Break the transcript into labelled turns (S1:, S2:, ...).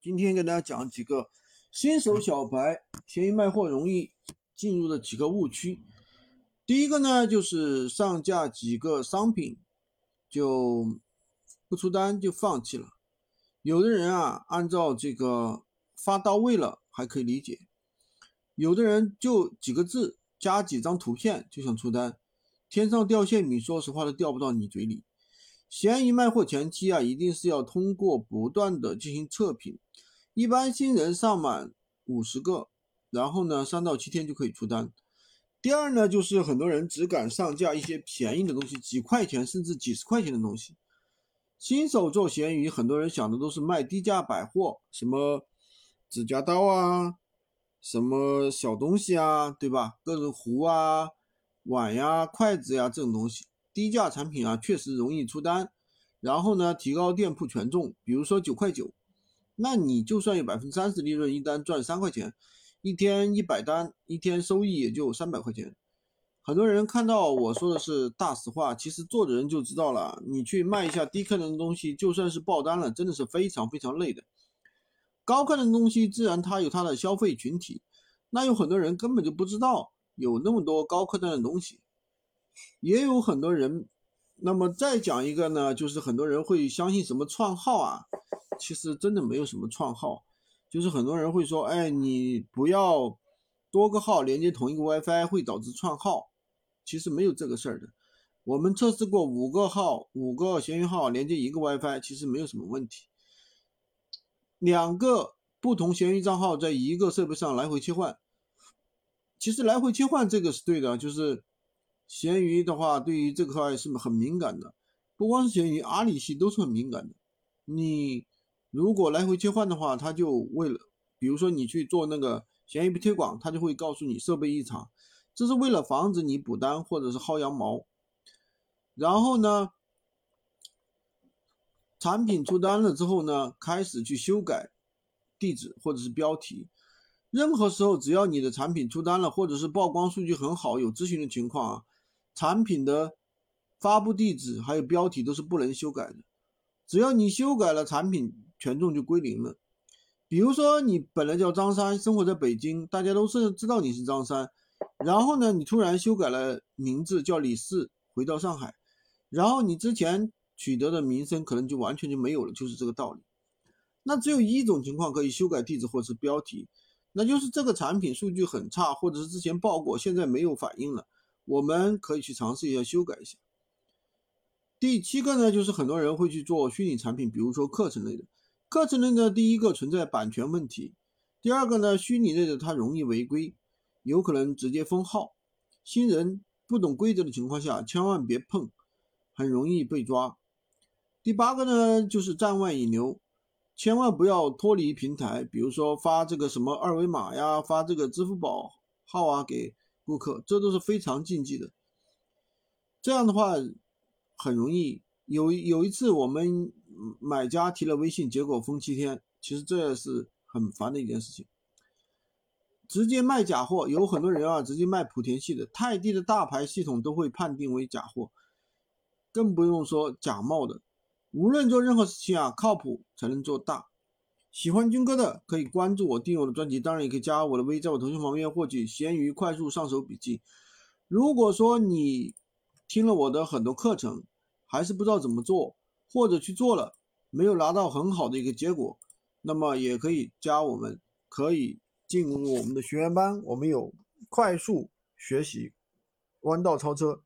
S1: 今天给大家讲几个新手小白闲鱼卖货容易进入的几个误区。第一个呢，就是上架几个商品就不出单就放弃了。有的人啊，按照这个发到位了还可以理解；有的人就几个字加几张图片就想出单，天上掉馅饼，说实话都掉不到你嘴里。闲鱼卖货前期啊，一定是要通过不断的进行测评，一般新人上满五十个，然后呢，三到七天就可以出单。第二呢，就是很多人只敢上架一些便宜的东西，几块钱甚至几十块钱的东西。新手做闲鱼，很多人想的都是卖低价百货，什么指甲刀啊，什么小东西啊，对吧？各种壶啊、碗呀、筷子呀这种东西。低价产品啊，确实容易出单，然后呢，提高店铺权重。比如说九块九，那你就算有百分之三十利润，一单赚三块钱，一天一百单，一天收益也就三百块钱。很多人看到我说的是大实话，其实做的人就知道了。你去卖一下低客单的东西，就算是爆单了，真的是非常非常累的。高客单的东西自然它有它的消费群体，那有很多人根本就不知道有那么多高客单的东西。也有很多人，那么再讲一个呢，就是很多人会相信什么创号啊，其实真的没有什么创号，就是很多人会说，哎，你不要多个号连接同一个 WiFi 会导致创号，其实没有这个事儿的。我们测试过五个号，五个闲鱼号连接一个 WiFi，其实没有什么问题。两个不同闲鱼账号在一个设备上来回切换，其实来回切换这个是对的，就是。闲鱼的话，对于这块是很敏感的，不光是闲鱼，阿里系都是很敏感的。你如果来回切换的话，他就为了，比如说你去做那个闲鱼推广，他就会告诉你设备异常，这是为了防止你补单或者是薅羊毛。然后呢，产品出单了之后呢，开始去修改地址或者是标题。任何时候，只要你的产品出单了，或者是曝光数据很好，有咨询的情况啊。产品的发布地址还有标题都是不能修改的，只要你修改了，产品权重就归零了。比如说你本来叫张三，生活在北京，大家都是知道你是张三，然后呢，你突然修改了名字叫李四，回到上海，然后你之前取得的名声可能就完全就没有了，就是这个道理。那只有一种情况可以修改地址或者是标题，那就是这个产品数据很差，或者是之前报过，现在没有反应了。我们可以去尝试一下修改一下。第七个呢，就是很多人会去做虚拟产品，比如说课程类的。课程类的第一个存在版权问题，第二个呢，虚拟类的它容易违规，有可能直接封号。新人不懂规则的情况下，千万别碰，很容易被抓。第八个呢，就是站外引流，千万不要脱离平台，比如说发这个什么二维码呀，发这个支付宝号啊给。顾客，这都是非常禁忌的。这样的话，很容易有有一次我们买家提了微信，结果封七天，其实这是很烦的一件事情。直接卖假货，有很多人啊，直接卖莆田系的，泰迪的大牌系统都会判定为假货，更不用说假冒的。无论做任何事情啊，靠谱才能做大。喜欢军哥的可以关注我，订阅我的专辑，当然也可以加我的微，在我腾讯旁边获取闲鱼快速上手笔记。如果说你听了我的很多课程，还是不知道怎么做，或者去做了没有拿到很好的一个结果，那么也可以加我们，可以进入我们的学员班，我们有快速学习弯道超车。